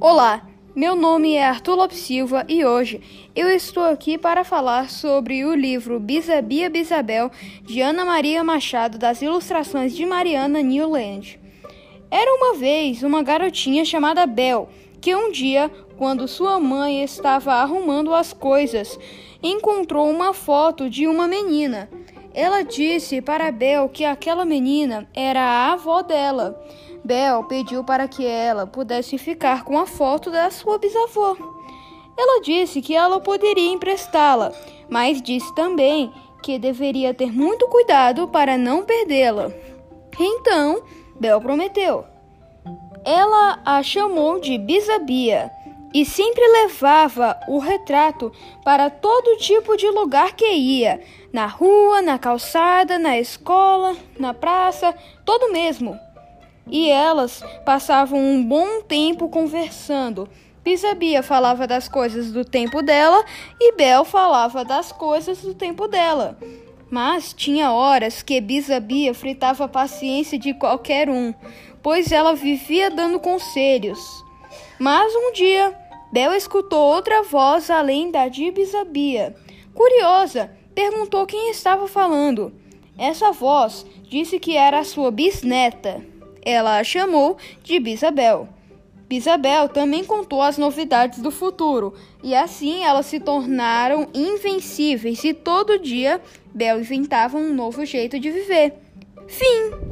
Olá, meu nome é Arthur Lopes Silva e hoje eu estou aqui para falar sobre o livro Bisabia Bisabel de Ana Maria Machado das ilustrações de Mariana Newland. Era uma vez uma garotinha chamada Bel que um dia, quando sua mãe estava arrumando as coisas, encontrou uma foto de uma menina. Ela disse para Bel que aquela menina era a avó dela. Bel pediu para que ela pudesse ficar com a foto da sua bisavó. Ela disse que ela poderia emprestá-la, mas disse também que deveria ter muito cuidado para não perdê-la. Então, Bel prometeu. Ela a chamou de Bisabia e sempre levava o retrato para todo tipo de lugar que ia, na rua, na calçada, na escola, na praça, todo mesmo e elas passavam um bom tempo conversando. Bisabia falava das coisas do tempo dela e Bel falava das coisas do tempo dela. Mas tinha horas que Bisabia fritava a paciência de qualquer um, pois ela vivia dando conselhos. Mas um dia, Bel escutou outra voz além da de Bisabia. Curiosa, perguntou quem estava falando. Essa voz disse que era sua bisneta. Ela a chamou de Bisabel. Bisabel também contou as novidades do futuro, e assim elas se tornaram invencíveis e todo dia Bel inventava um novo jeito de viver. Fim!